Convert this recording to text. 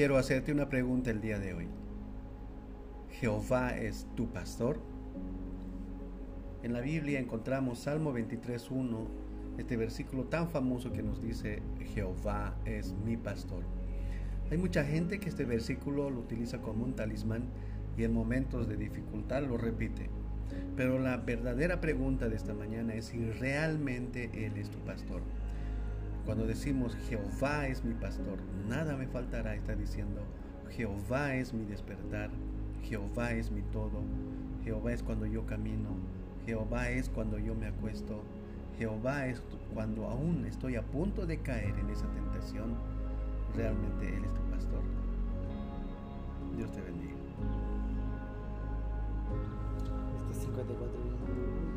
quiero hacerte una pregunta el día de hoy. ¿Jehová es tu pastor? En la Biblia encontramos Salmo 23.1, este versículo tan famoso que nos dice, Jehová es mi pastor. Hay mucha gente que este versículo lo utiliza como un talismán y en momentos de dificultad lo repite. Pero la verdadera pregunta de esta mañana es si realmente Él es tu pastor. Cuando decimos Jehová es mi pastor, nada me faltará, está diciendo Jehová es mi despertar, Jehová es mi todo, Jehová es cuando yo camino, Jehová es cuando yo me acuesto. Jehová es cuando aún estoy a punto de caer en esa tentación. Realmente Él es tu pastor. Dios te bendiga. Este 54